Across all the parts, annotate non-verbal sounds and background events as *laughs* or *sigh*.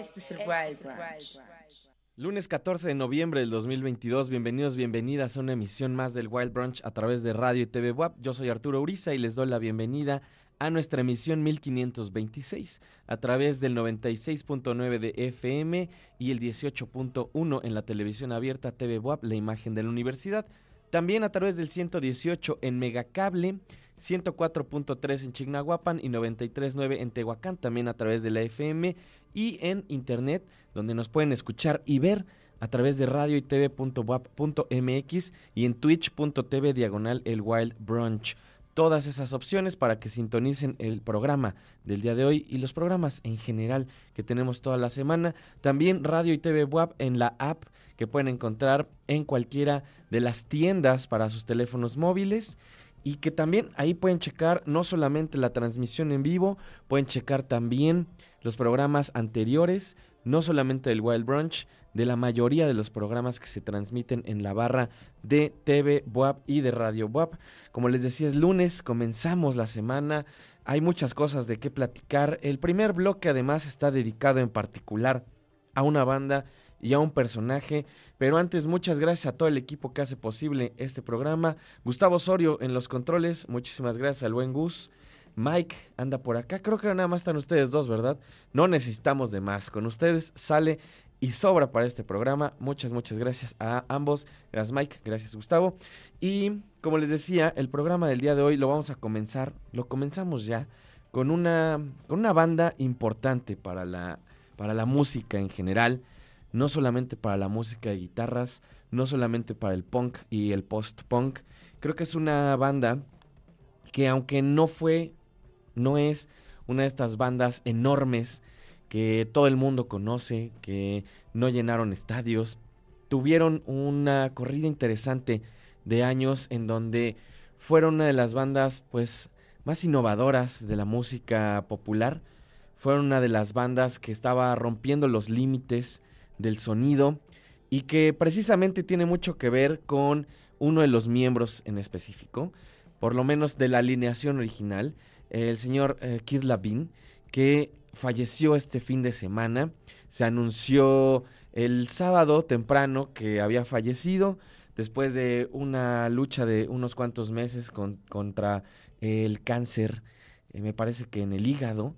Es el Wild Branch. Lunes 14 de noviembre del 2022, bienvenidos, bienvenidas a una emisión más del Wild Brunch a través de Radio y TV WAP. Yo soy Arturo Uriza y les doy la bienvenida a nuestra emisión 1526 a través del 96.9 de FM y el 18.1 en la televisión abierta TV WAP, la imagen de la universidad. También a través del 118 en Megacable, 104.3 en Chignahuapan y 93.9 en Tehuacán, también a través de la FM y en internet, donde nos pueden escuchar y ver a través de radio y tv.wap.mx y en twitch.tv diagonal el Wild Brunch. Todas esas opciones para que sintonicen el programa del día de hoy y los programas en general que tenemos toda la semana. También radio y TV WAP en la app que pueden encontrar en cualquiera de las tiendas para sus teléfonos móviles y que también ahí pueden checar no solamente la transmisión en vivo, pueden checar también los programas anteriores, no solamente del Wild Brunch, de la mayoría de los programas que se transmiten en la barra de TV WAP y de Radio WAP. Como les decía, es lunes, comenzamos la semana, hay muchas cosas de qué platicar. El primer bloque además está dedicado en particular a una banda y a un personaje. Pero antes, muchas gracias a todo el equipo que hace posible este programa. Gustavo Osorio en los controles, muchísimas gracias al buen Gus. Mike anda por acá. Creo que nada más están ustedes dos, ¿verdad? No necesitamos de más. Con ustedes sale y sobra para este programa. Muchas, muchas gracias a ambos. Gracias Mike, gracias Gustavo. Y como les decía, el programa del día de hoy lo vamos a comenzar, lo comenzamos ya con una, con una banda importante para la, para la música en general. No solamente para la música de guitarras, no solamente para el punk y el post-punk. Creo que es una banda que aunque no fue no es una de estas bandas enormes que todo el mundo conoce, que no llenaron estadios. Tuvieron una corrida interesante de años en donde fueron una de las bandas pues más innovadoras de la música popular. Fueron una de las bandas que estaba rompiendo los límites del sonido y que precisamente tiene mucho que ver con uno de los miembros en específico, por lo menos de la alineación original, el señor eh, Kid Labin, que falleció este fin de semana. Se anunció el sábado temprano que había fallecido después de una lucha de unos cuantos meses contra el cáncer, eh, me parece que en el hígado,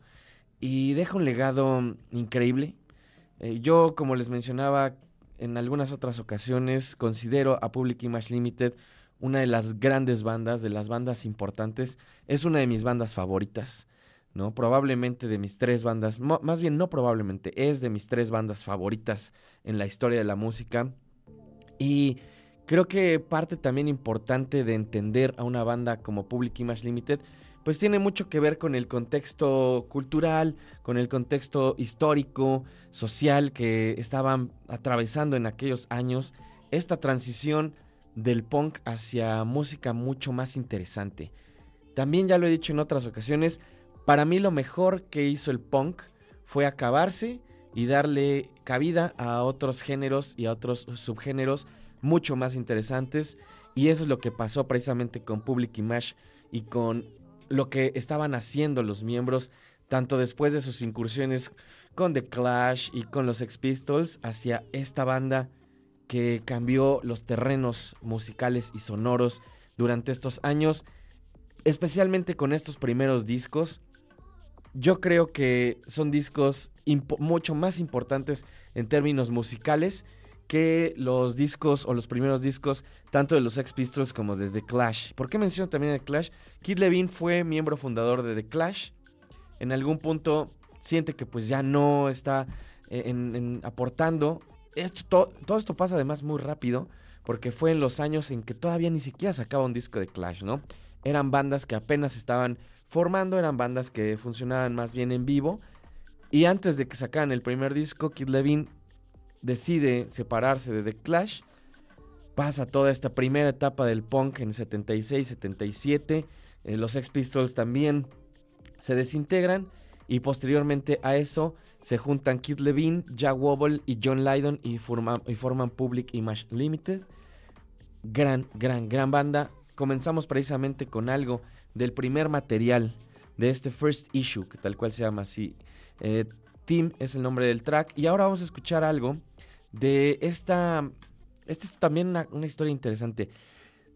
y deja un legado increíble. Eh, yo, como les mencionaba en algunas otras ocasiones, considero a Public Image Limited una de las grandes bandas, de las bandas importantes, es una de mis bandas favoritas, ¿no? Probablemente de mis tres bandas, más bien no probablemente, es de mis tres bandas favoritas en la historia de la música. Y creo que parte también importante de entender a una banda como Public Image Limited, pues tiene mucho que ver con el contexto cultural, con el contexto histórico, social que estaban atravesando en aquellos años. Esta transición del punk hacia música mucho más interesante. También ya lo he dicho en otras ocasiones, para mí lo mejor que hizo el punk fue acabarse y darle cabida a otros géneros y a otros subgéneros mucho más interesantes. Y eso es lo que pasó precisamente con Public Image y con lo que estaban haciendo los miembros, tanto después de sus incursiones con The Clash y con los Ex Pistols, hacia esta banda que cambió los terrenos musicales y sonoros durante estos años, especialmente con estos primeros discos. Yo creo que son discos mucho más importantes en términos musicales que los discos o los primeros discos tanto de los Ex Pistols como de The Clash. ¿Por qué menciono también The Clash? Kid Levine fue miembro fundador de The Clash. En algún punto siente que pues ya no está eh, aportando esto, todo, esto pasa además muy rápido porque fue en los años en que todavía ni siquiera sacaba un disco de Clash, ¿no? Eran bandas que apenas estaban formando, eran bandas que funcionaban más bien en vivo. Y antes de que sacaran el primer disco, Kid Levine decide separarse de The Clash. Pasa toda esta primera etapa del punk en 76, 77. Eh, los Ex Pistols también se desintegran. Y posteriormente a eso se juntan Kid Levine, Jack Wobble y John Lydon y forman, y forman Public Image Limited. Gran, gran, gran banda. Comenzamos precisamente con algo del primer material de este first issue, que tal cual se llama así. Eh, Team es el nombre del track. Y ahora vamos a escuchar algo de esta... Esta es también una, una historia interesante.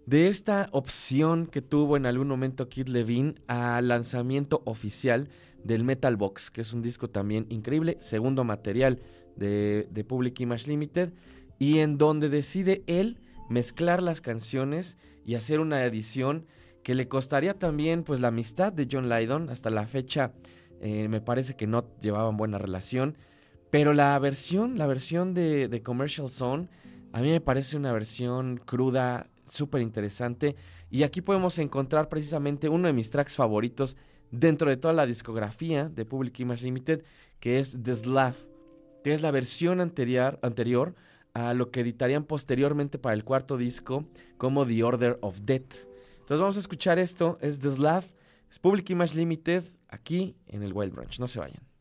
De esta opción que tuvo en algún momento Kid Levine al lanzamiento oficial del Metal Box, que es un disco también increíble, segundo material de, Public Image Limited, y en donde decide él mezclar las canciones y hacer una edición que le costaría también pues la amistad de John Lydon. Hasta la fecha eh, me parece que no llevaban buena relación. Pero la versión, la versión de, de Commercial Zone, a mí me parece una versión cruda, súper interesante. Y aquí podemos encontrar precisamente uno de mis tracks favoritos dentro de toda la discografía de Public Image Limited, que es The Slav, que es la versión anterior, anterior a lo que editarían posteriormente para el cuarto disco como The Order of Death. Entonces vamos a escuchar esto, es The Slav, es Public Image Limited, aquí en el Wild Branch, no se vayan.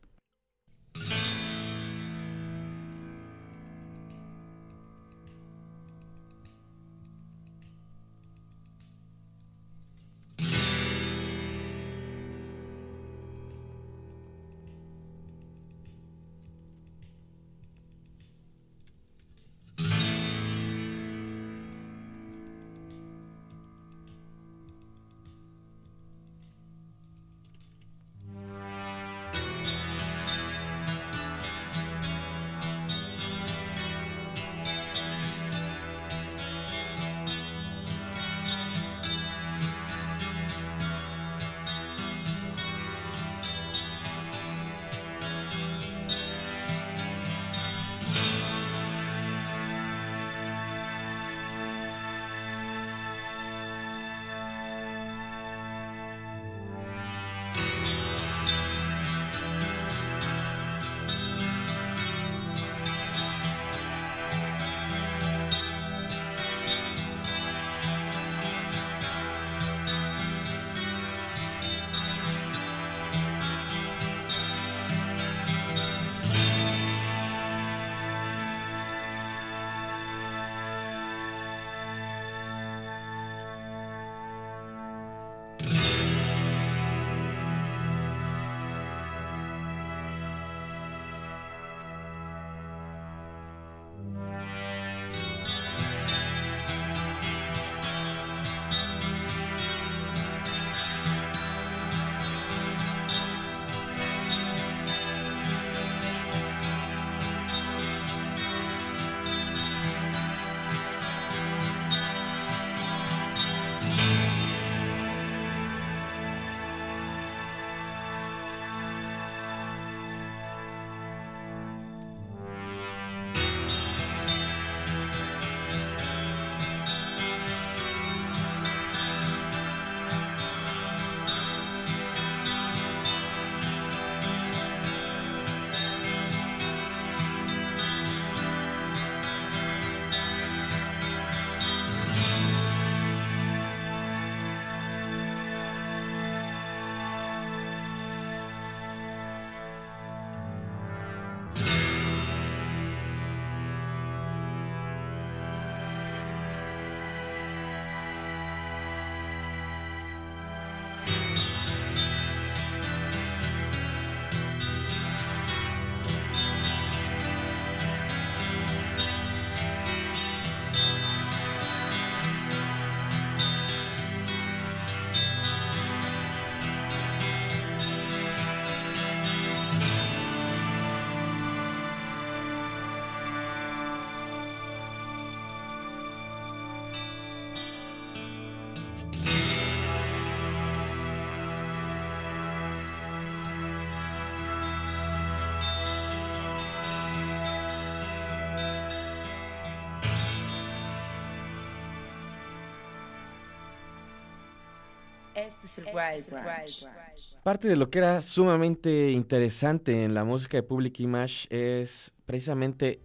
Parte de lo que era sumamente interesante en la música de Public Image es precisamente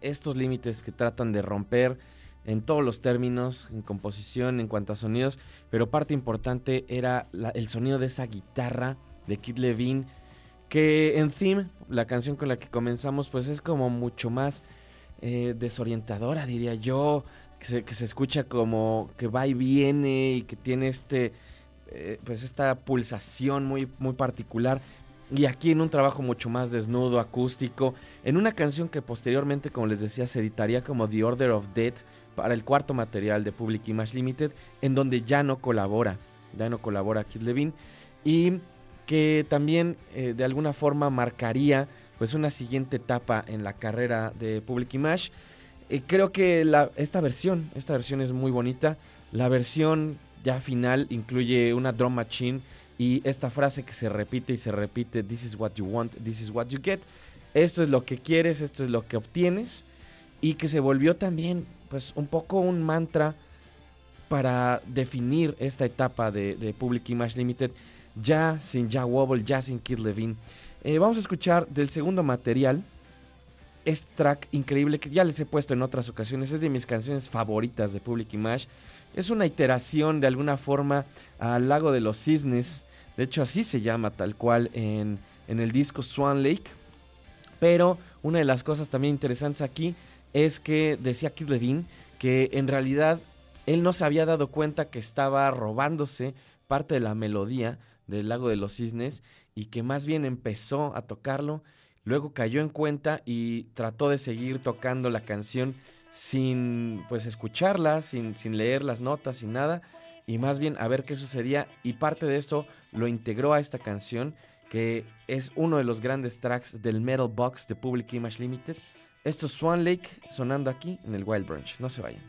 estos límites que tratan de romper en todos los términos, en composición, en cuanto a sonidos, pero parte importante era el sonido de esa guitarra de Kid Levine, que en Theme, la canción con la que comenzamos, pues es como mucho más eh, desorientadora, diría yo, que que se escucha como que va y viene y que tiene este eh, pues esta pulsación muy, muy particular. y aquí en un trabajo mucho más desnudo, acústico, en una canción que posteriormente, como les decía, se editaría como The Order of Death para el cuarto material de Public Image Limited, en donde ya no colabora, ya no colabora Kid Levine, y que también eh, de alguna forma marcaría pues una siguiente etapa en la carrera de Public Image. Eh, creo que la, esta versión, esta versión es muy bonita. La versión ya final incluye una drum machine y esta frase que se repite y se repite, this is what you want, this is what you get. Esto es lo que quieres, esto es lo que obtienes y que se volvió también pues un poco un mantra para definir esta etapa de, Public Image Limited ya sin Ja Wobble, ya sin Kid Levine. Eh, vamos a escuchar del segundo material este track increíble que ya les he puesto en otras ocasiones, es de mis canciones favoritas de Public Image. Es una iteración de alguna forma al lago de los cisnes. De hecho, así se llama tal cual en, el disco Swan Lake. Pero una de las cosas también interesantes aquí es que decía Kid Levine que en realidad él no se había dado cuenta que estaba robándose parte de la melodía del lago de los cisnes y que más bien empezó a tocarlo, luego cayó en cuenta y trató de seguir tocando la canción sin pues escucharla, sin, sin leer las notas, sin nada, y más bien a ver qué sucedía. Y parte de esto lo integró a esta canción, que es uno de los grandes tracks del Metal Box de Public Image Limited. Esto es Swan Lake sonando aquí en el Wild Branch. No se vayan.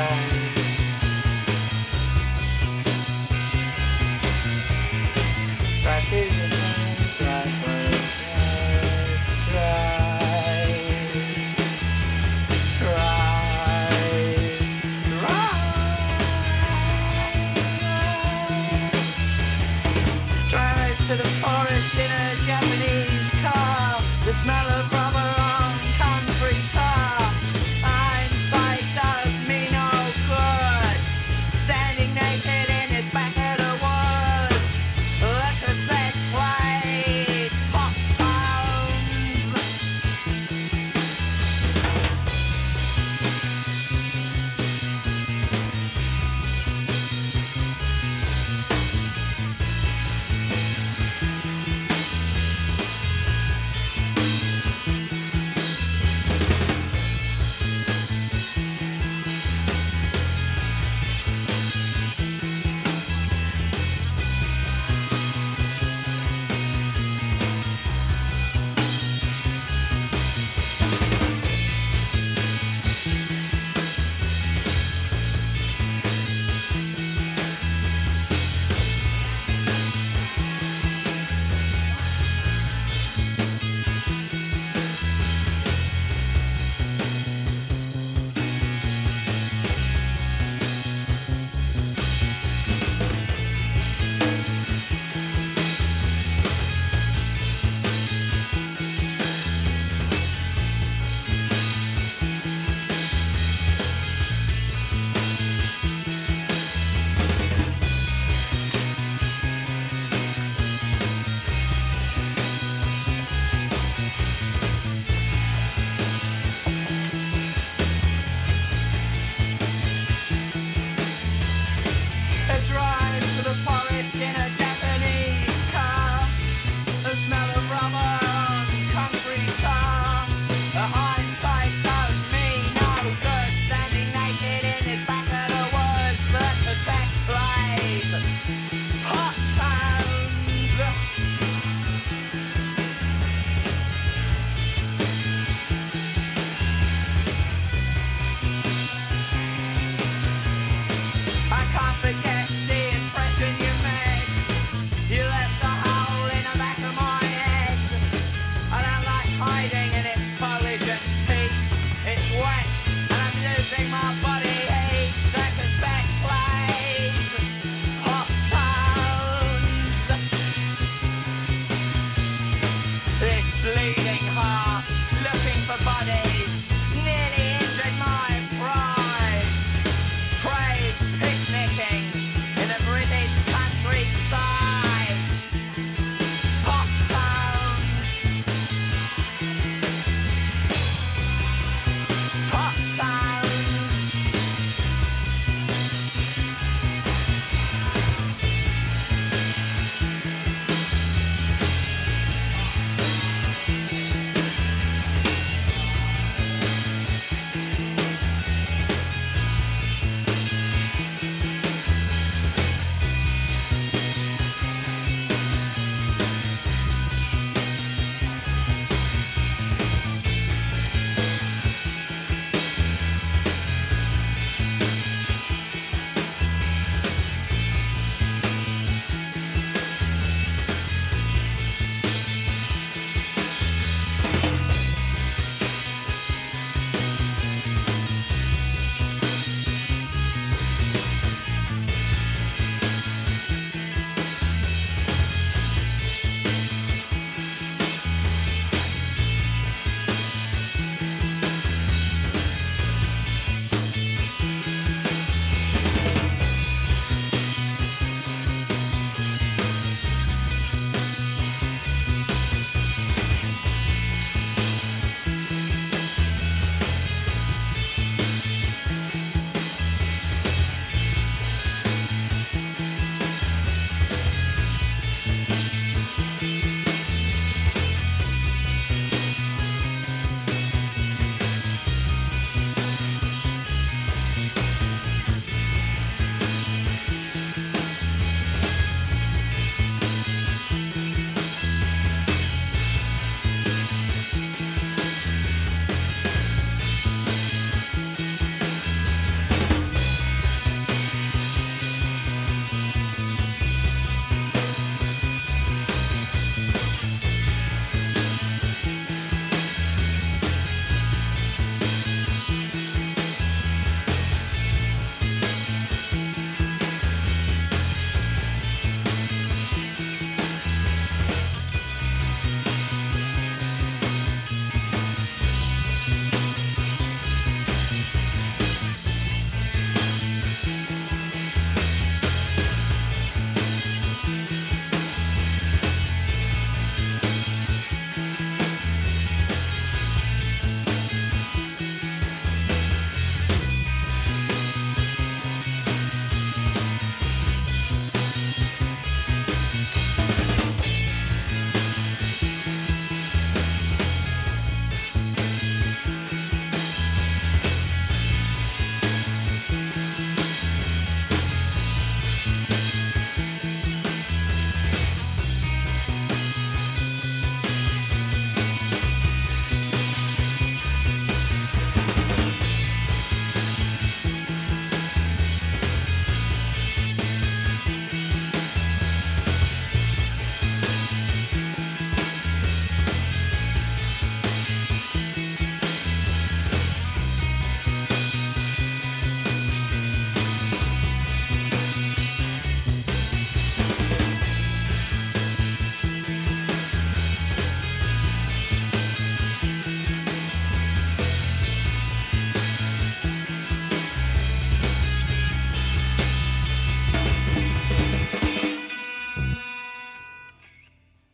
alone.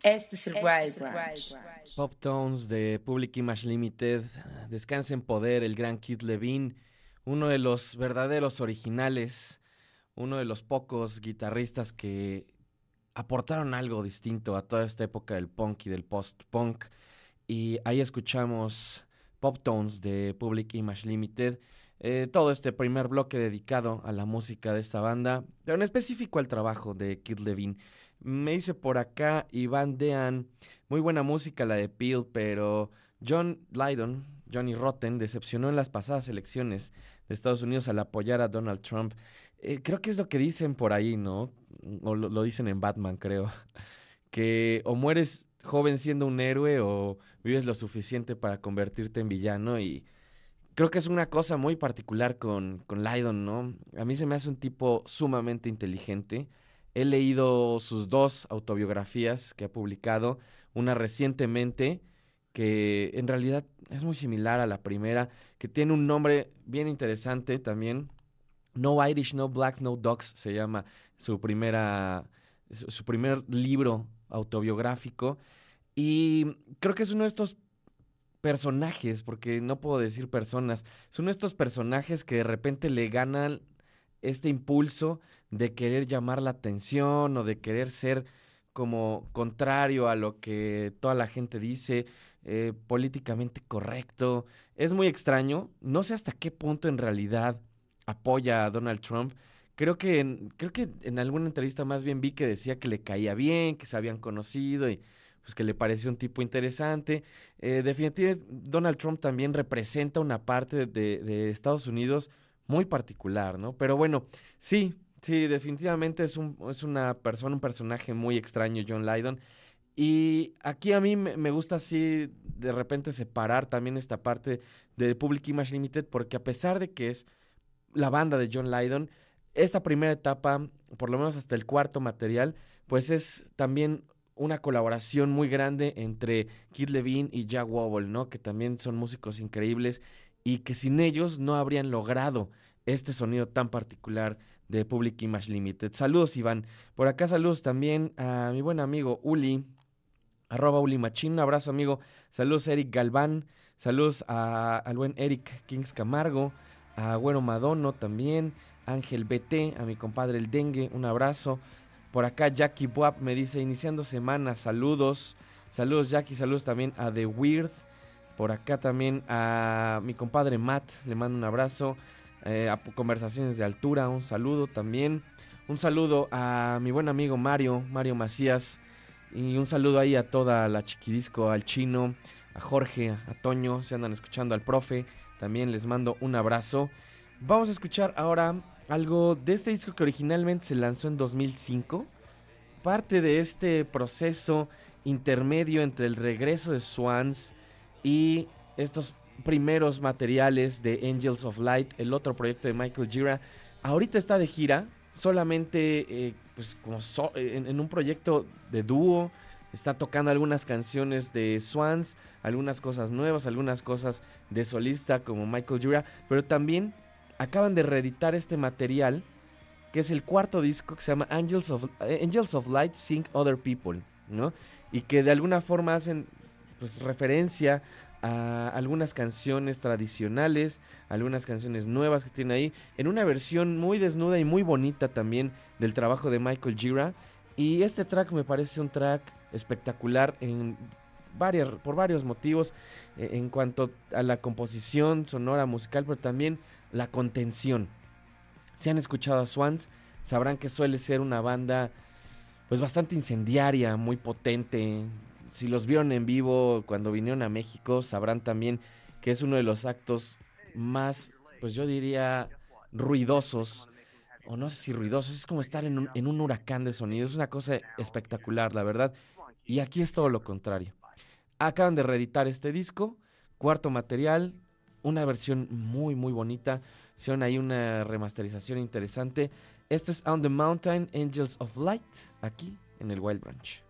Este es el Wild Branch. Pop Tones de Public Image Limited. Descansa en poder el gran Kid Levine, uno de los verdaderos originales, uno de los pocos guitarristas que aportaron algo distinto a toda esta época del punk y del post-punk. Y ahí escuchamos Pop Tones de Public Image Limited. Eh, todo este primer bloque dedicado a la música de esta banda, pero en específico al trabajo de Kid Levine. Me dice por acá Iván Dean, muy buena música la de Peel, pero John Lydon, Johnny Rotten, decepcionó en las pasadas elecciones de Estados Unidos al apoyar a Donald Trump. Eh, creo que es lo que dicen por ahí, ¿no? O lo, dicen en Batman, creo. *laughs* Que o mueres joven siendo un héroe o vives lo suficiente para convertirte en villano y creo que es una cosa muy particular con, con Lydon, ¿no? A mí se me hace un tipo sumamente inteligente. He leído sus dos autobiografías que ha publicado, una recientemente que en realidad es muy similar a la primera, que tiene un nombre bien interesante también, no Irish, No Blacks, No Dogs se llama su primera su, primer libro autobiográfico. Y creo que es uno de estos personajes, porque no puedo decir personas, son uno de estos personajes que de repente le ganan este impulso de querer llamar la atención o de querer ser como contrario a lo que toda la gente dice, eh, políticamente correcto. Es muy extraño, no sé hasta qué punto en realidad apoya a Donald Trump. Creo que, en, creo que en alguna entrevista más bien vi que decía que le caía bien, que se habían conocido y pues que le pareció un tipo interesante. Eh, definitivamente Donald Trump también representa una parte de, de, Estados Unidos muy particular, ¿no? Pero bueno, sí, sí, definitivamente es, un, es una persona, un personaje muy extraño, John Lydon. Y aquí a mí me, gusta así de repente separar también esta parte de Public Image Limited, porque a pesar de que es la banda de John Lydon. Esta primera etapa, por lo menos hasta el cuarto material, pues es también una colaboración muy grande entre Kid Levine y Jack Wobble, ¿no? Que también son músicos increíbles y que sin ellos no habrían logrado este sonido tan particular de Public Image Limited. Saludos, Iván. Por acá saludos también a mi buen amigo Uli, arroba Uli Machín. Un abrazo, amigo. Saludos, Eric Galván. Saludos a, al buen Eric Kings Camargo a Güero Madono también, Ángel BT, a mi compadre el Dengue, un abrazo. Por acá Jackie Buap me dice, iniciando semana, saludos. Saludos Jackie, saludos también a The Weird. Por acá también a mi compadre Matt, le mando un abrazo. Eh, a Conversaciones de Altura, un saludo también. Un saludo a mi buen amigo Mario, Mario Macías. Y un saludo ahí a toda la chiquidisco, al chino, a Jorge, a Toño, se andan escuchando al profe, también les mando un abrazo. Vamos a escuchar ahora algo de este disco que originalmente se lanzó en 2005. Parte de este proceso intermedio entre el regreso de Swans y estos primeros materiales de Angels of Light, el otro proyecto de Michael Gira. Ahorita está de gira, solamente eh, pues como en, un proyecto de dúo Está tocando algunas canciones de Swans, algunas cosas nuevas, algunas cosas de solista como Michael Jura, pero también acaban de reeditar este material que es el cuarto disco que se llama Angels of, eh, Angels of Light Sing Other People, ¿no? Y que de alguna forma hacen pues referencia a algunas canciones tradicionales, algunas canciones nuevas que tiene ahí, en una versión muy desnuda y muy bonita también del trabajo de Michael Gira. Y este track me parece un track espectacular en varias, por varios motivos eh, en cuanto a la composición sonora musical, pero también la contención. Si han escuchado a Swans, sabrán que suele ser una banda pues bastante incendiaria, muy potente. Si los vieron en vivo cuando vinieron a México, sabrán también que es uno de los actos más, pues yo diría, ruidosos o no sé si ruidosos, es como estar en un, en un, huracán de sonido, es una cosa espectacular, la verdad. Y aquí es todo lo contrario. Acaban de reeditar este disco, cuarto material, una versión muy muy bonita. Hicieron ahí una remasterización interesante. Esto es On the Mountain Angels of Light, aquí en el Wild Branch.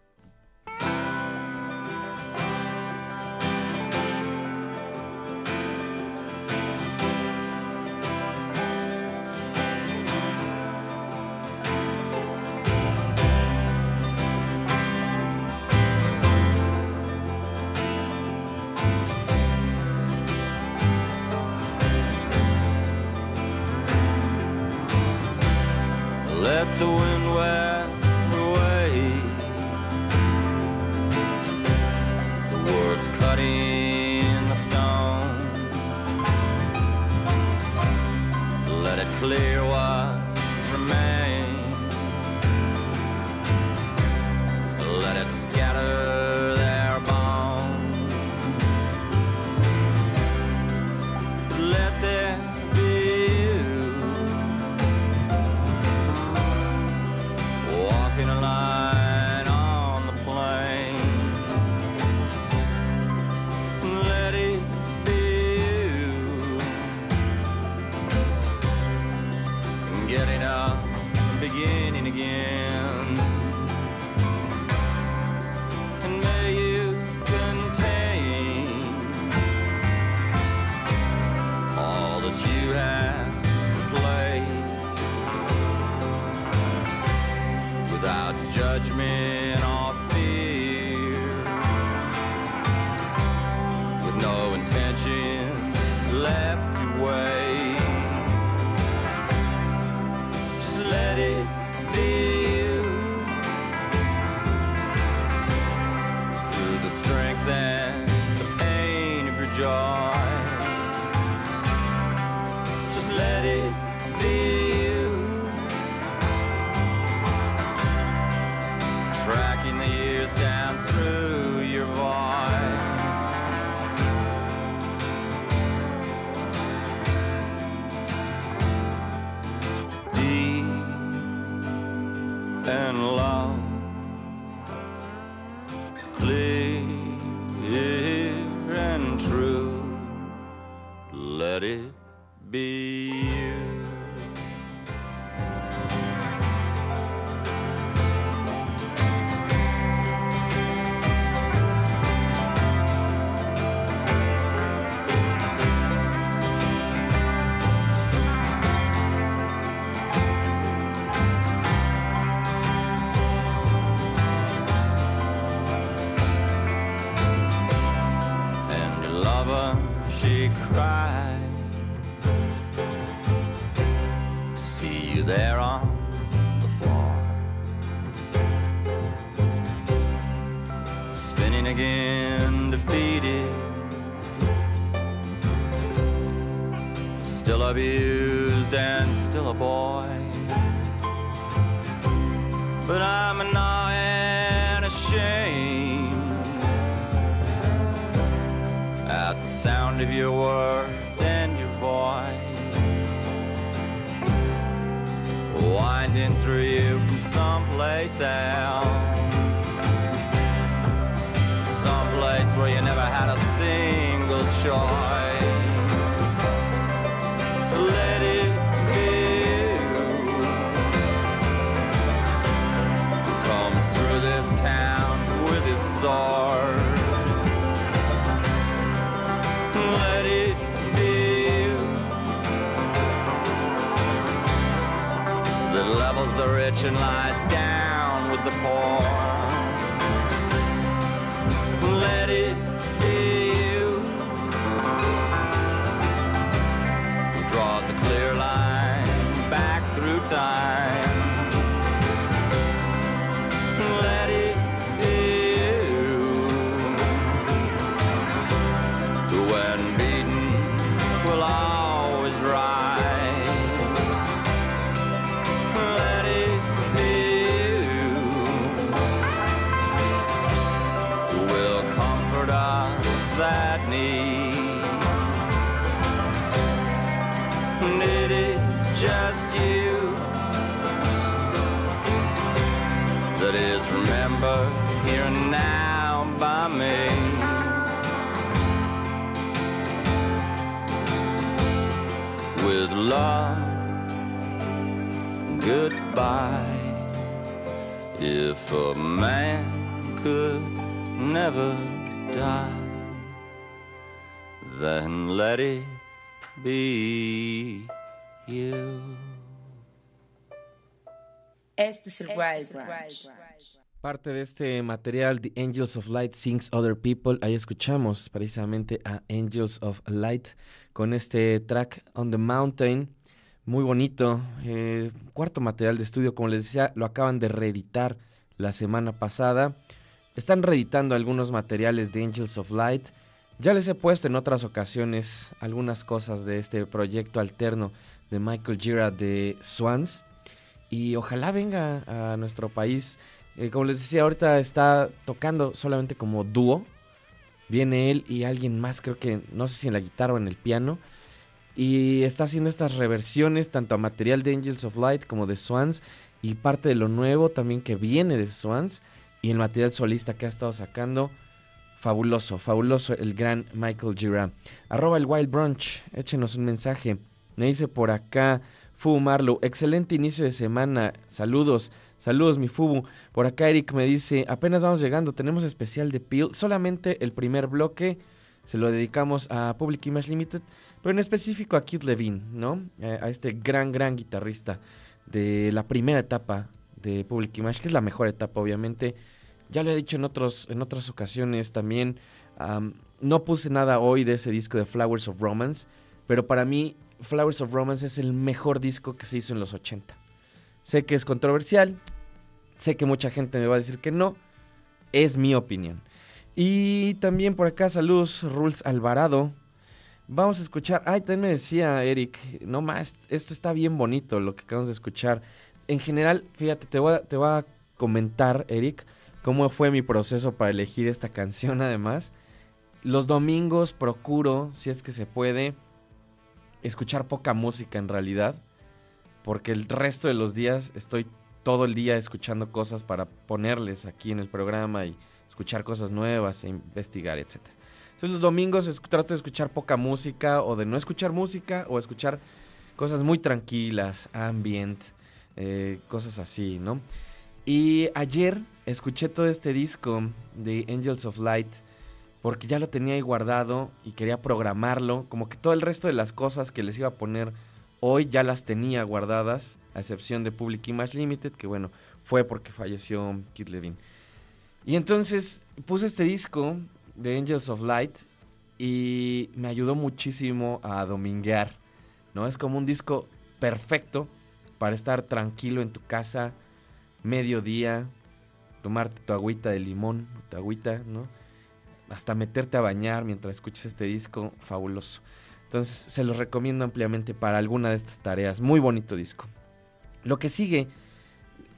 remember here and now by me. With love, goodbye. If a man could never die, then let it be you. Este es el Parte de este material, The Angels of Light Sings Other People, ahí escuchamos precisamente a Angels of Light con este track On the Mountain, muy bonito, eh, cuarto material de estudio, como les decía, lo acaban de reeditar la semana pasada. Están reeditando algunos materiales de Angels of Light. Ya les he puesto en otras ocasiones algunas cosas de este proyecto alterno de Michael Gira de Swans. Y ojalá venga a nuestro país eh, como les decía, ahorita está tocando solamente como dúo. Viene él y alguien más, creo que no sé si en la guitarra o en el piano. Y está haciendo estas reversiones tanto a material de Angels of Light como de Swans. Y parte de lo nuevo también que viene de Swans. Y el material solista que ha estado sacando. Fabuloso, fabuloso el gran Michael Gira. Arroba el Wild Brunch, échenos un mensaje. Me dice por acá Fubu Marlow, excelente inicio de semana. Saludos, saludos mi Fubu. Por acá Eric me dice, apenas vamos llegando, tenemos especial de Peel. Solamente el primer bloque se lo dedicamos a Public Image Limited, pero en específico a Kid Levine, ¿no? Eh, a este gran, gran guitarrista de la primera etapa de Public Image, que es la mejor etapa, obviamente. Ya lo he dicho en, otros, en otras ocasiones también. no puse nada hoy de ese disco de Flowers of Romance, pero para mí Flowers of Romance es el mejor disco que se hizo en los 80. Sé que es controversial, sé que mucha gente me va a decir que no, es mi opinión. Y también por acá, saludos, Rules Alvarado. Vamos a escuchar. Ay, también me decía Eric, no más, esto está bien bonito lo que acabamos de escuchar. En general, fíjate, te voy a, te voy a comentar, Eric, cómo fue mi proceso para elegir esta canción, además. Los domingos procuro, si es que se puede, escuchar poca música en realidad, porque el resto de los días estoy todo el día escuchando cosas para ponerles aquí en el programa y escuchar cosas nuevas e investigar, etc. Entonces los domingos trato de escuchar poca música o de no escuchar música o escuchar cosas muy tranquilas, ambient, eh, cosas así, ¿no? Y ayer escuché todo este disco de Angels of Light porque ya lo tenía ahí guardado y quería programarlo, como que todo el resto de las cosas que les iba a poner hoy ya las tenía guardadas, a excepción de Public Image Limited, que bueno, fue porque falleció Kid Levine. Y entonces puse este disco de Angels of Light y me ayudó muchísimo a dominguear, ¿no? Es como un disco perfecto para estar tranquilo en tu casa, mediodía, tomarte tu agüita de limón, tu agüita, ¿no? hasta meterte a bañar mientras escuches este disco, fabuloso. Entonces se los recomiendo ampliamente para alguna de estas tareas. Muy bonito disco. Lo que sigue,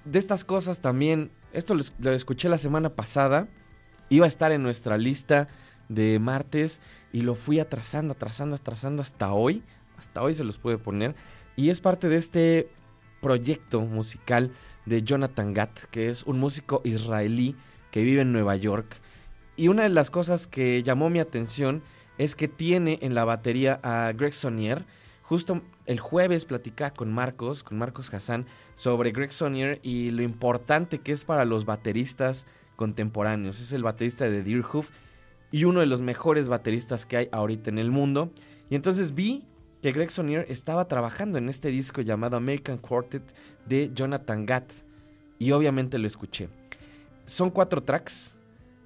de estas cosas también, esto lo, escuché la semana pasada, iba a estar en nuestra lista de martes y lo fui atrasando, atrasando, atrasando hasta hoy. Hasta hoy se los puede poner. Y es parte de este proyecto musical de Jonathan Gatt, que es un músico israelí que vive en Nueva York y una de las cosas que llamó mi atención es que tiene en la batería a Greg Sonier. Justo el jueves platicaba con Marcos, con Marcos Hassan, sobre Greg Sonier y lo importante que es para los bateristas contemporáneos. Es el baterista de Deerhoof y uno de los mejores bateristas que hay ahorita en el mundo. Y entonces vi que Greg Sonier estaba trabajando en este disco llamado American Quartet de Jonathan Gatt. Y obviamente lo escuché. Son cuatro tracks,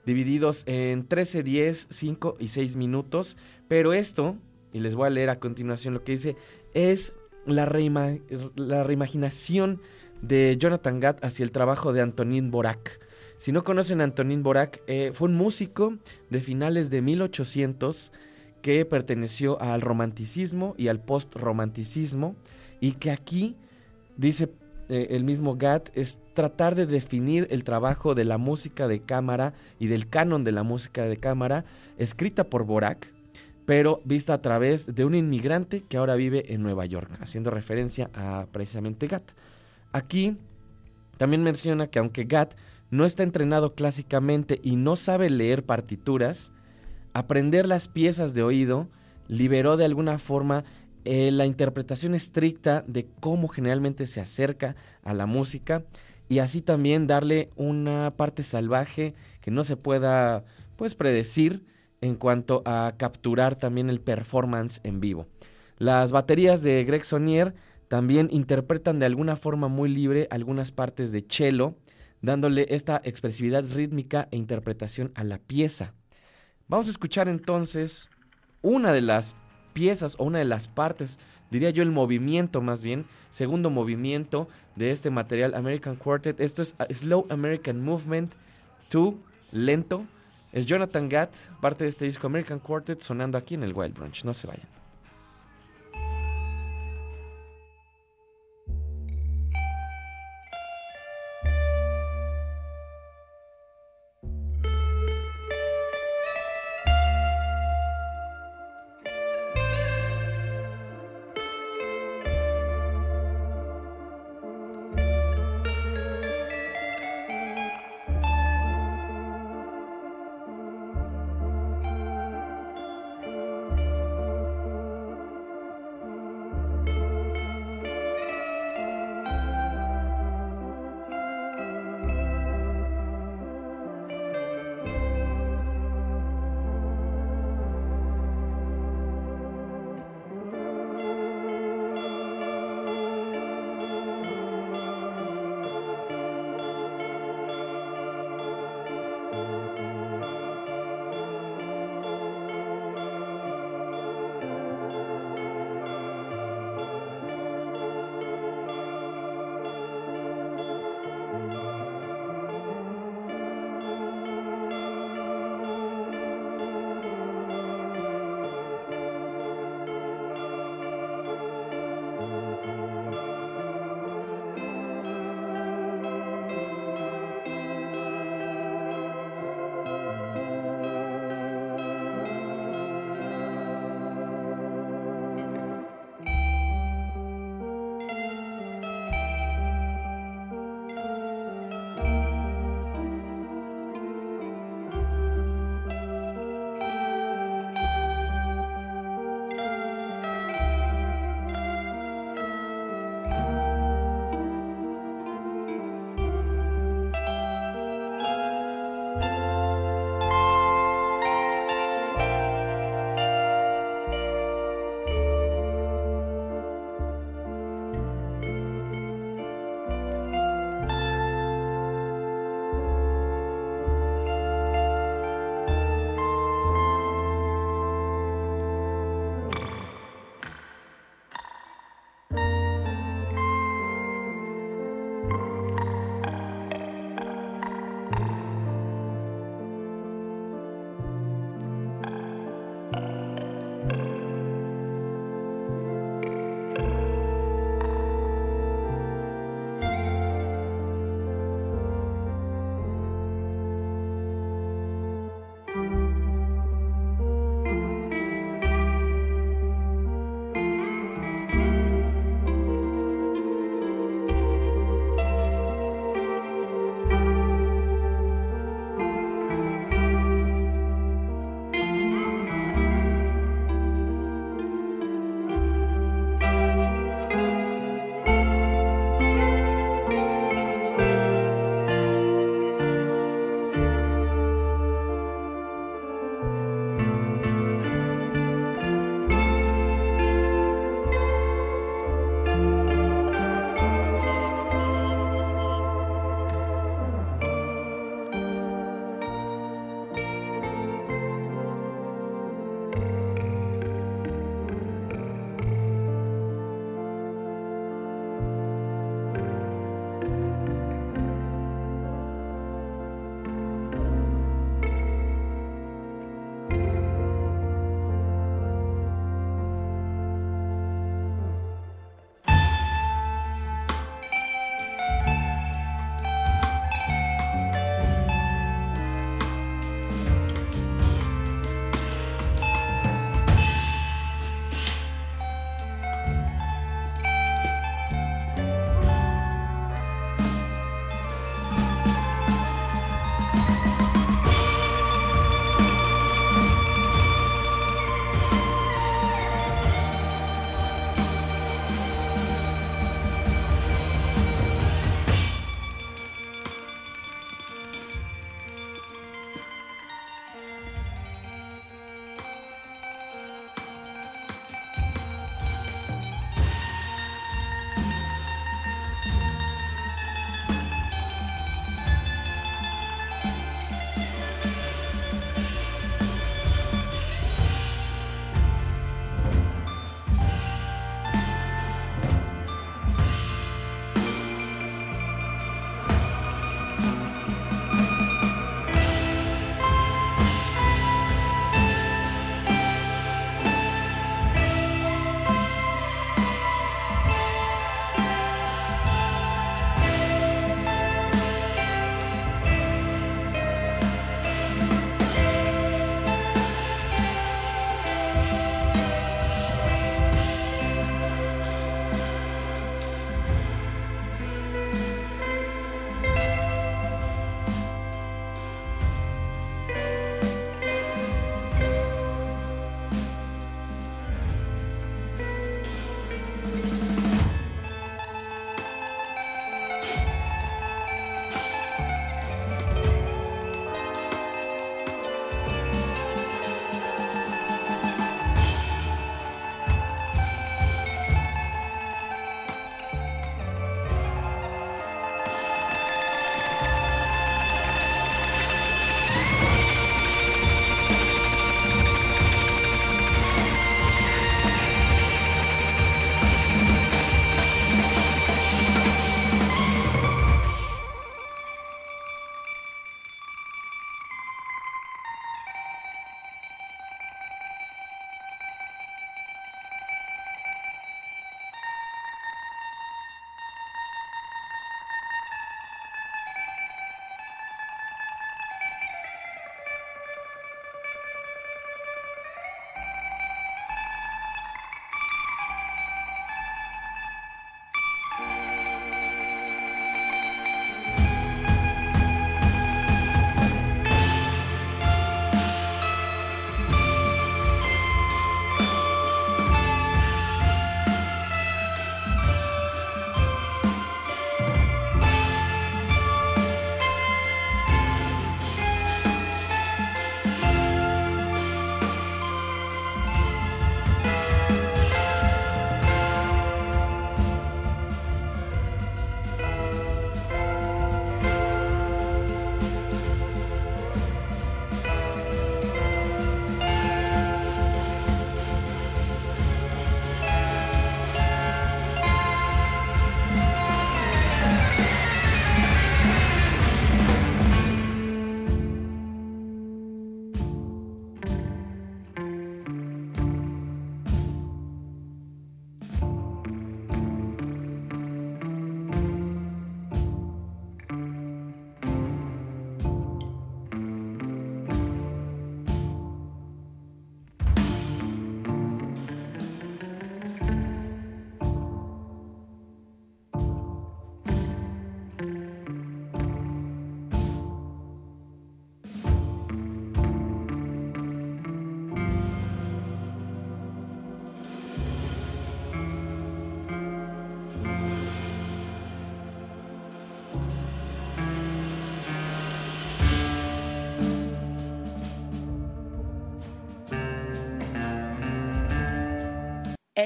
divididos en 13, 10, 5 y 6 minutos. Pero esto, y les voy a leer a continuación lo que dice, es la, la reimaginación de Jonathan Gatt hacia el trabajo de Antonín Borac. Si no conocen a Antonín Borac, eh, fue un músico de finales de 1800 que perteneció al romanticismo y al post-romanticismo y que aquí dice eh, el mismo Gatt es tratar de definir el trabajo de la música de cámara y del canon de la música de cámara escrita por Borak, pero vista a través de un inmigrante que ahora vive en Nueva York, haciendo referencia a precisamente Gatt. Aquí también menciona que aunque Gatt no está entrenado clásicamente y no sabe leer partituras, aprender las piezas de oído liberó de alguna forma eh, la interpretación estricta de cómo generalmente se acerca a la música y así también darle una parte salvaje que no se pueda pues predecir en cuanto a capturar también el performance en vivo. Las baterías de Greg Sonier también interpretan de alguna forma muy libre algunas partes de cello, dándole esta expresividad rítmica e interpretación a la pieza. Vamos a escuchar entonces una de las piezas o una de las partes, diría yo el movimiento más bien, segundo movimiento de este material American Quartet. Esto es Slow American Movement 2, lento. Es Jonathan Gatt, parte de este disco American Quartet, sonando aquí en el Wild Brunch. No se vayan.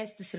Este es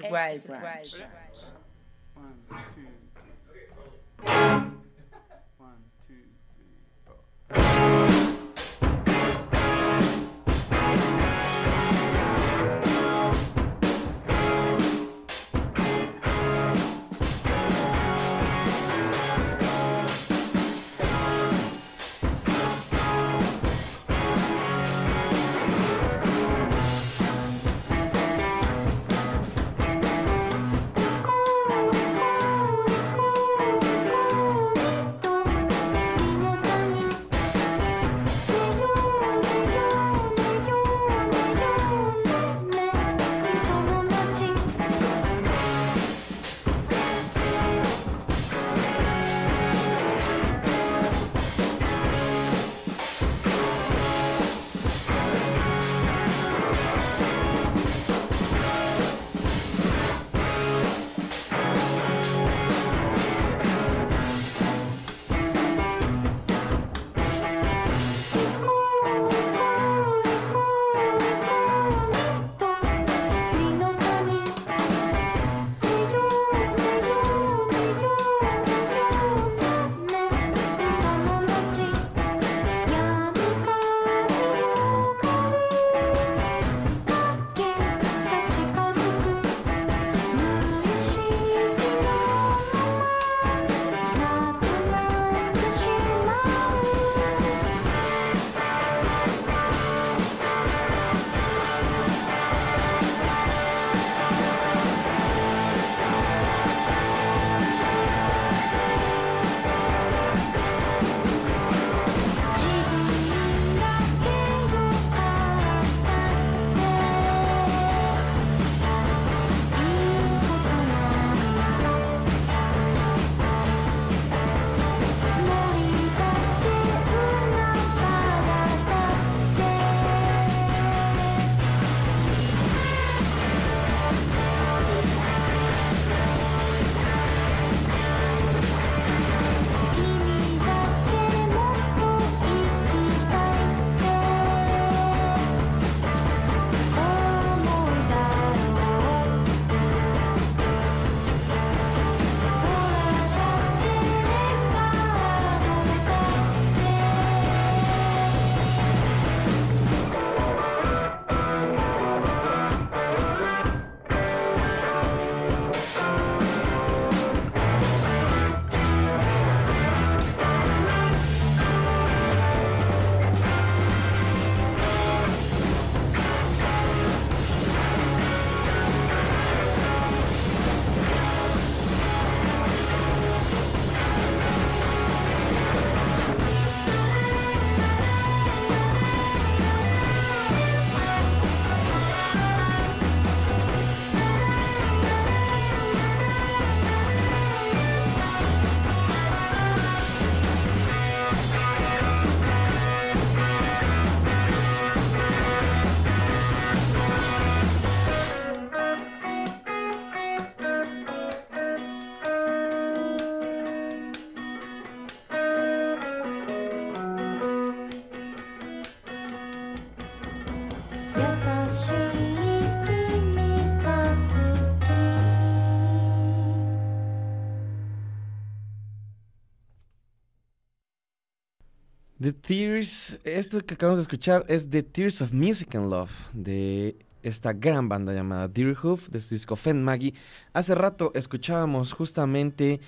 The Tears, esto que acabamos de escuchar es The Tears of Music and Love, de esta gran banda llamada Deerhoof, de su disco Fen Maggie. Hace rato escuchábamos justamente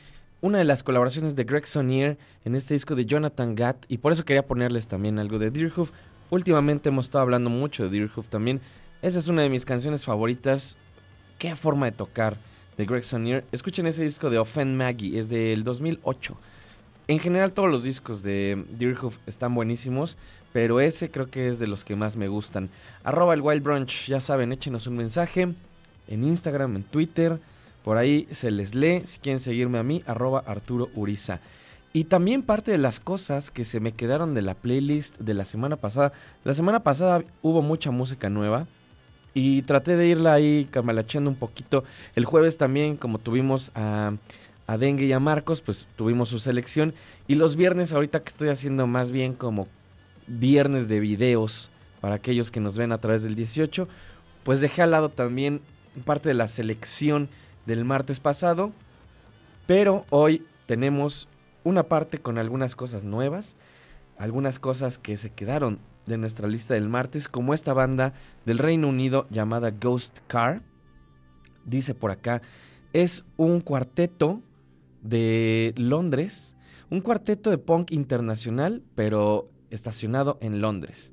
una de las colaboraciones de Greg Sonier en este disco de Jonathan Gatt, y por eso quería ponerles también algo de Deerhoof. Últimamente hemos estado hablando mucho de Deerhoof también. Esa es una de mis canciones favoritas. Qué forma de tocar de Greg Sonier. Escuchen ese disco de Offend Maggie, es del 2008. En general todos los discos de Deerhoof están buenísimos, pero ese creo que es de los que más me gustan. Arroba el Wild Brunch, ya saben, échenos un mensaje en Instagram, en Twitter, por ahí se les lee. Si quieren seguirme a mí, arroba Arturo Uriza. Y también parte de las cosas que se me quedaron de la playlist de la semana pasada. La semana pasada hubo mucha música nueva. Y traté de irla ahí camalacheando un poquito. El jueves también, como tuvimos a, a Dengue y a Marcos, pues tuvimos su selección. Y los viernes, ahorita que estoy haciendo más bien como viernes de videos para aquellos que nos ven a través del 18, pues dejé al lado también parte de la selección del martes pasado, pero hoy tenemos una parte con algunas cosas nuevas, algunas cosas que se quedaron de nuestra lista del martes, como esta banda del Reino Unido llamada Ghost Car. Dice por acá, es un cuarteto de Londres, un cuarteto de punk internacional, pero estacionado en Londres.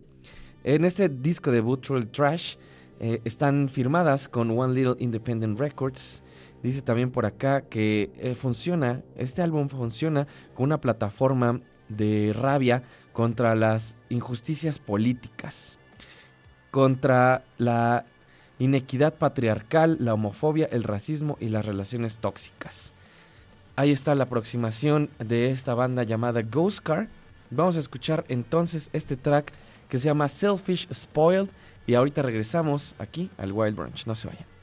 En este disco debut, Troll Trash, eh, están firmadas con One Little Independent Records. Dice también por acá que eh, funciona, este álbum funciona con una plataforma de rabia contra las injusticias políticas, contra la inequidad patriarcal, la homofobia, el racismo y las relaciones tóxicas. Ahí está la aproximación de esta banda llamada Ghost Car. Vamos a escuchar entonces este track que se llama Selfish Spoiled y ahorita regresamos aquí al Wild Branch. No se vayan.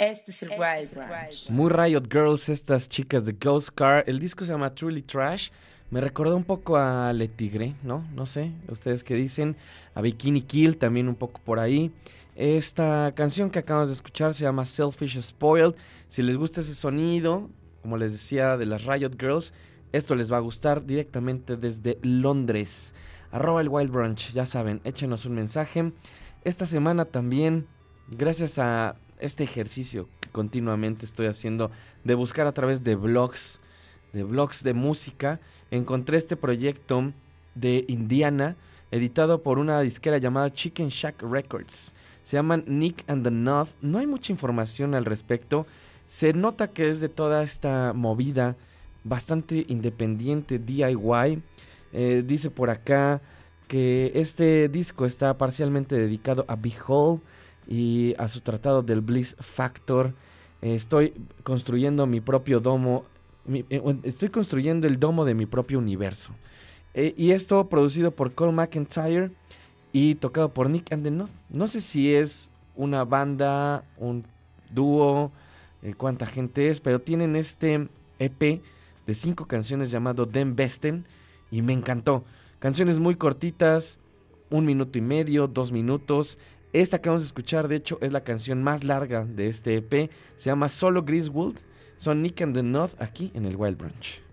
Este es el Wild Branch. Muy Riot Girls, estas chicas de Ghost Car. El disco se llama Truly Trash. Me recordó un poco a Le Tigre, ¿no? No sé, ustedes qué dicen. A Bikini Kill también un poco por ahí. Esta canción que acabamos de escuchar se llama Selfish Spoiled. Si les gusta ese sonido, como les decía, de las Riot Girls, esto les va a gustar directamente desde Londres. Arroba el Wild Brunch, ya saben, échenos un mensaje. Esta semana también, gracias a este ejercicio que continuamente estoy haciendo de buscar a través de blogs, de blogs de música, encontré este proyecto de Indiana, editado por una disquera llamada Chicken Shack Records. Se llaman Nick and the North. No hay mucha información al respecto. Se nota que es de toda esta movida bastante independiente, DIY. Eh, dice por acá que este disco está parcialmente dedicado a Behold y a su tratado del Bliss Factor. Estoy construyendo mi propio domo. eh, estoy construyendo el domo de mi propio universo. Eh, y esto producido por Cole McIntyre y tocado por Nick and the North. No sé si es una banda, un dúo, eh, cuánta gente es, pero tienen este EP de cinco canciones llamado Den Besten y me encantó. Canciones muy cortitas, un minuto y medio, dos minutos. Esta que vamos a escuchar, de hecho, es la canción más larga de este EP. Se llama Solo Griswold. Son Nick and the North aquí en el Wild Branch.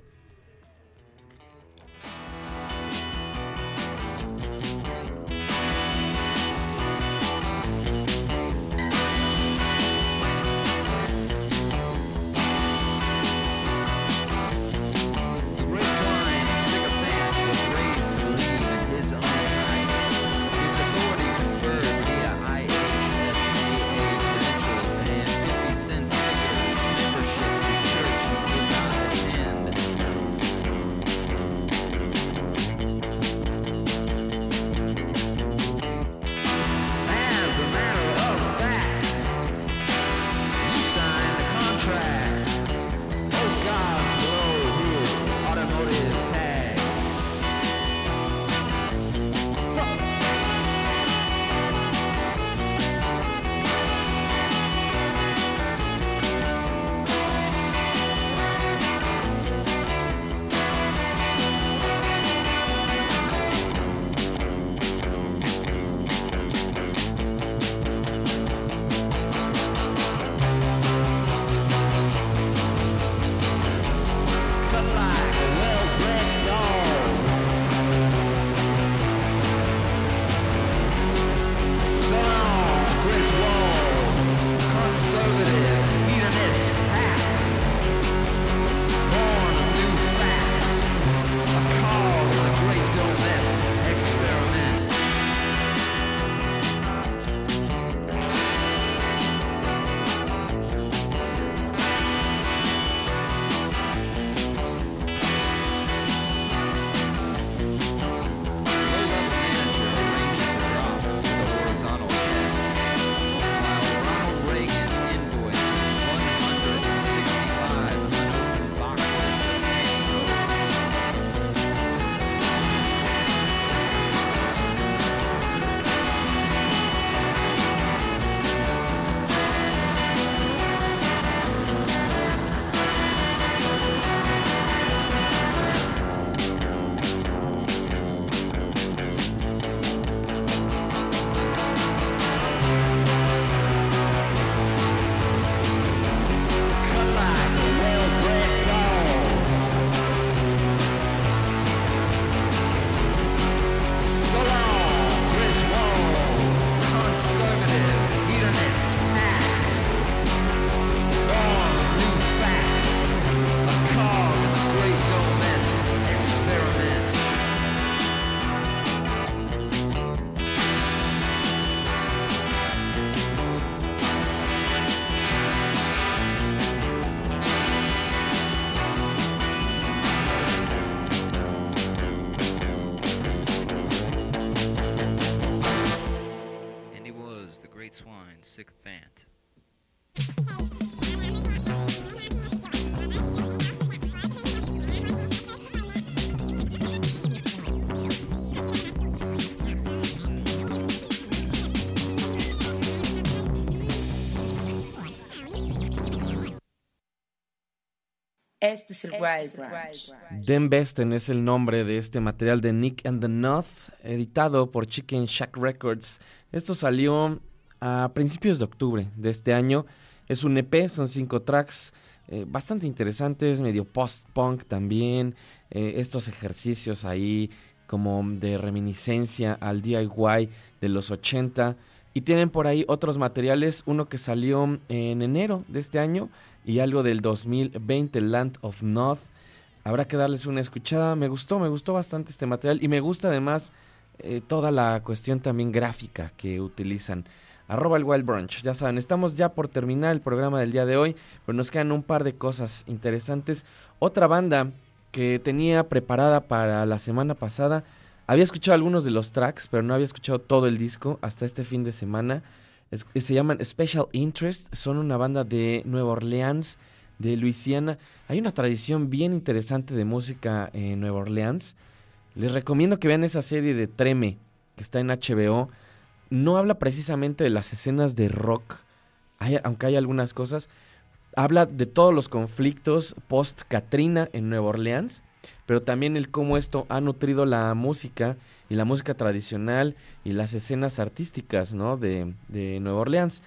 Este es el Wild. Den Besten es el nombre de este material de Nick and the North, editado por Chicken Shack Records. Esto salió a principios de octubre de este año. Es un EP, son cinco tracks eh, bastante interesantes, medio post-punk también. eh, estos ejercicios ahí como de reminiscencia al DIY de los 80. Y tienen por ahí otros materiales, uno que salió en enero de este año y algo del 2020, Land of North. Habrá que darles una escuchada. Me gustó, me gustó bastante este material y me gusta además eh, toda la cuestión también gráfica que utilizan. Arroba el Wild Brunch, ya saben, estamos ya por terminar el programa del día de hoy, pero nos quedan un par de cosas interesantes. Otra banda que tenía preparada para la semana pasada, había escuchado algunos de los tracks, pero no había escuchado todo el disco hasta este fin de semana. Es- se llaman Special Interest, son una banda de Nueva Orleans, de Luisiana. Hay una tradición bien interesante de música en Nueva Orleans. Les recomiendo que vean esa serie de Treme, que está en HBO. No habla precisamente de las escenas de rock, aunque hay algunas cosas. Habla de todos los conflictos post-Katrina en Nueva Orleans, pero también el cómo esto ha nutrido la música y la música tradicional y las escenas artísticas ¿no? de, de Nueva Orleans.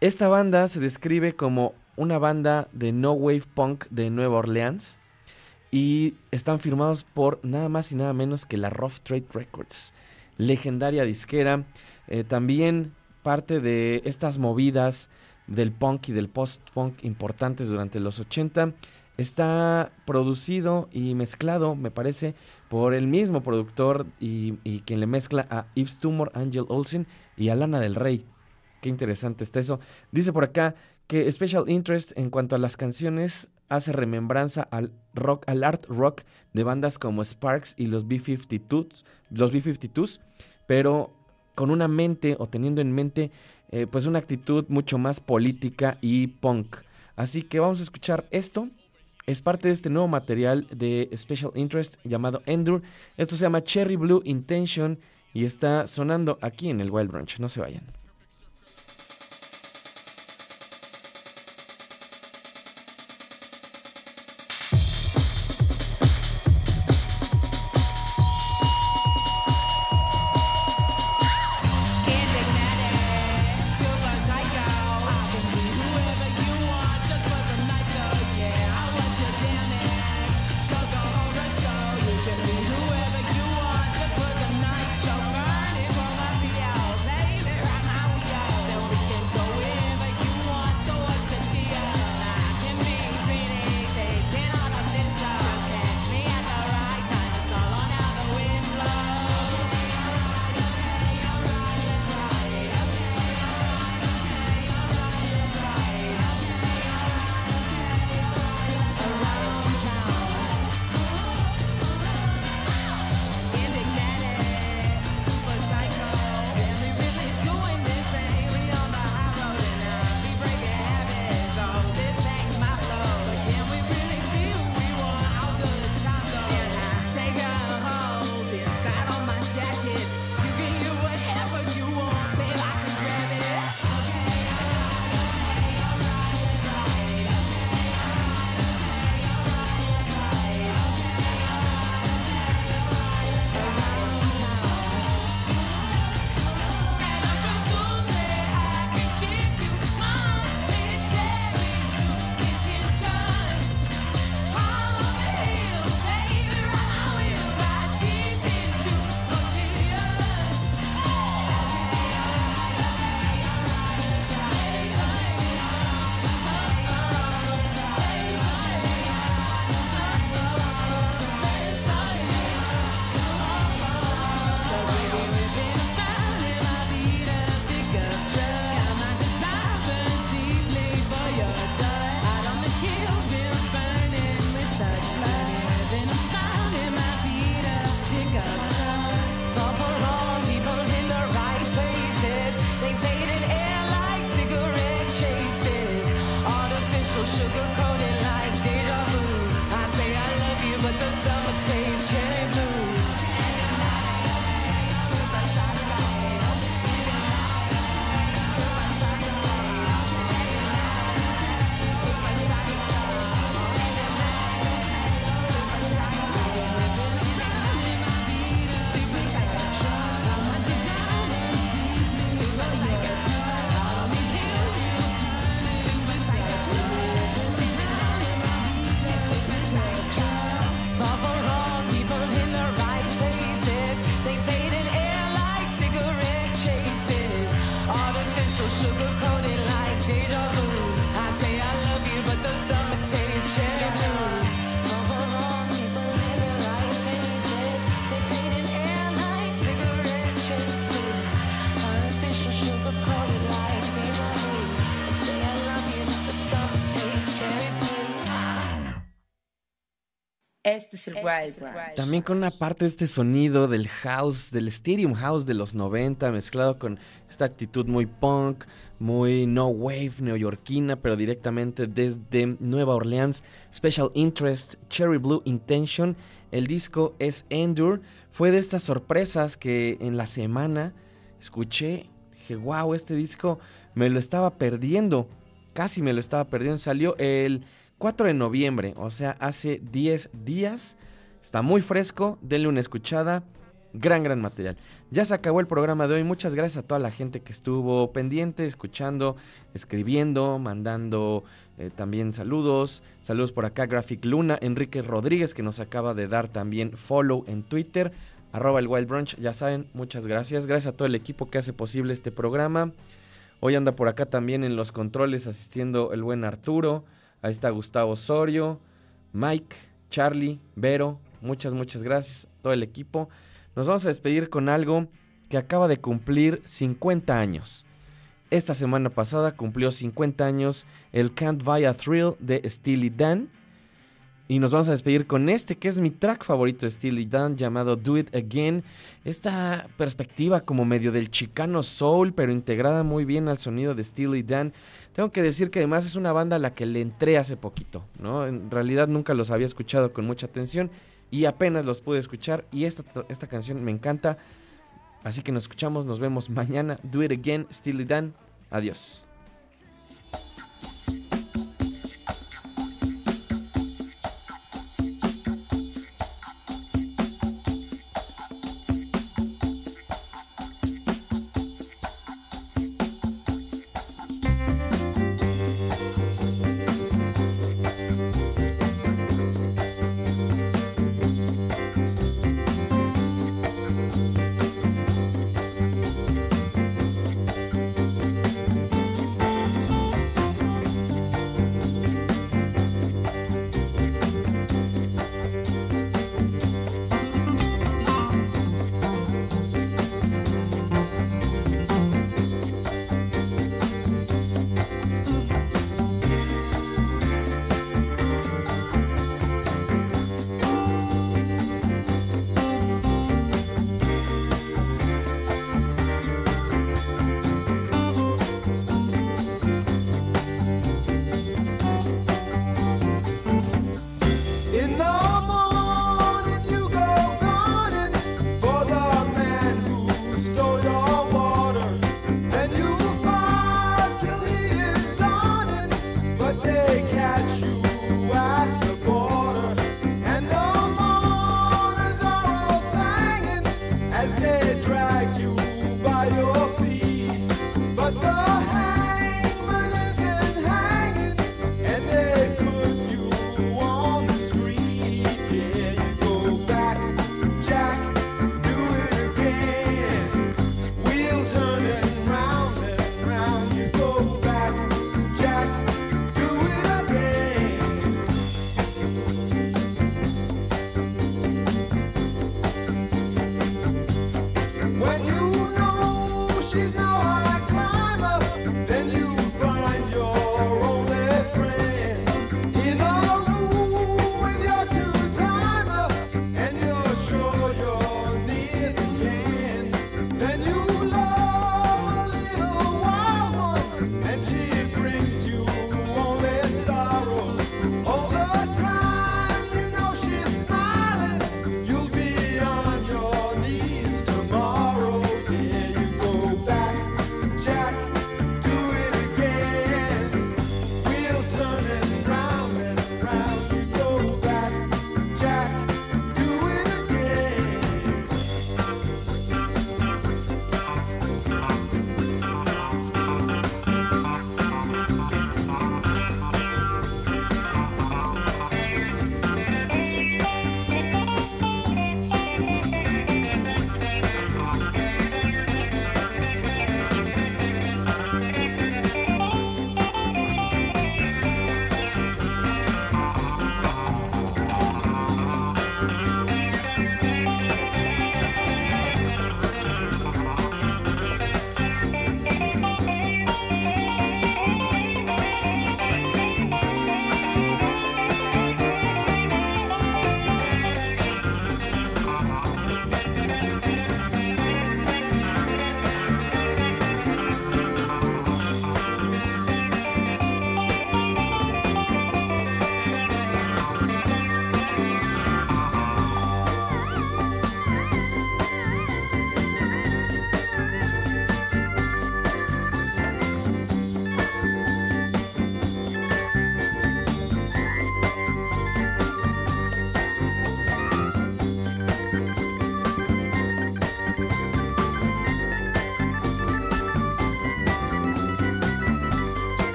Esta banda se describe como una banda de no wave punk de Nueva Orleans y están firmados por nada más y nada menos que la Rough Trade Records, legendaria disquera, eh, también parte de estas movidas del punk y del post-punk importantes durante los 80. Está producido y mezclado, me parece, por el mismo productor y, quien le mezcla a Yves Tumor, Angel Olsen y a Lana del Rey. Qué interesante está eso. Dice por acá que Special Interest en cuanto a las canciones hace remembranza al rock, al art rock de bandas como Sparks y los B52s, los B52s, pero con una mente o teniendo en mente eh, pues una actitud mucho más política y punk. Así que vamos a escuchar esto. Es parte de este nuevo material de Special Interest llamado Endure. Esto se llama Cherry Blue Intention y está sonando aquí en el Wild Brunch. No se vayan. Wild. También con una parte de este sonido del house, del Stadium House de los 90, mezclado con esta actitud muy punk, muy no wave neoyorquina, pero directamente desde Nueva Orleans. Special Interest, Cherry Blue Intention. El disco es Endure. Fue de estas sorpresas que en la semana escuché. Dije, wow, este disco me lo estaba perdiendo. Casi me lo estaba perdiendo. Salió el 4 de noviembre, o sea, hace 10 días. Está muy fresco, denle una escuchada. Gran, gran material. Ya se acabó el programa de hoy. Muchas gracias a toda la gente que estuvo pendiente, escuchando, escribiendo, mandando eh, también saludos. Saludos por acá, Graphic Luna, Enrique Rodríguez, que nos acaba de dar también follow en Twitter. Arroba el Wild Brunch, ya saben, muchas gracias. Gracias a todo el equipo que hace posible este programa. Hoy anda por acá también en los controles asistiendo el buen Arturo. Ahí está Gustavo Osorio, Mike, Charlie, Vero. Muchas, muchas gracias a todo el equipo. Nos vamos a despedir con algo que acaba de cumplir 50 años. Esta semana pasada cumplió 50 años el Can't Buy a Thrill de Steely Dan. Y nos vamos a despedir con este que es mi track favorito de Steely Dan llamado Do It Again. Esta perspectiva como medio del chicano soul, pero integrada muy bien al sonido de Steely Dan. Tengo que decir que además es una banda a la que le entré hace poquito, ¿no? En realidad nunca los había escuchado con mucha atención y apenas los pude escuchar y esta, esta canción me encanta. Así que nos escuchamos, nos vemos mañana. Do It Again, Steely Dan. Adiós.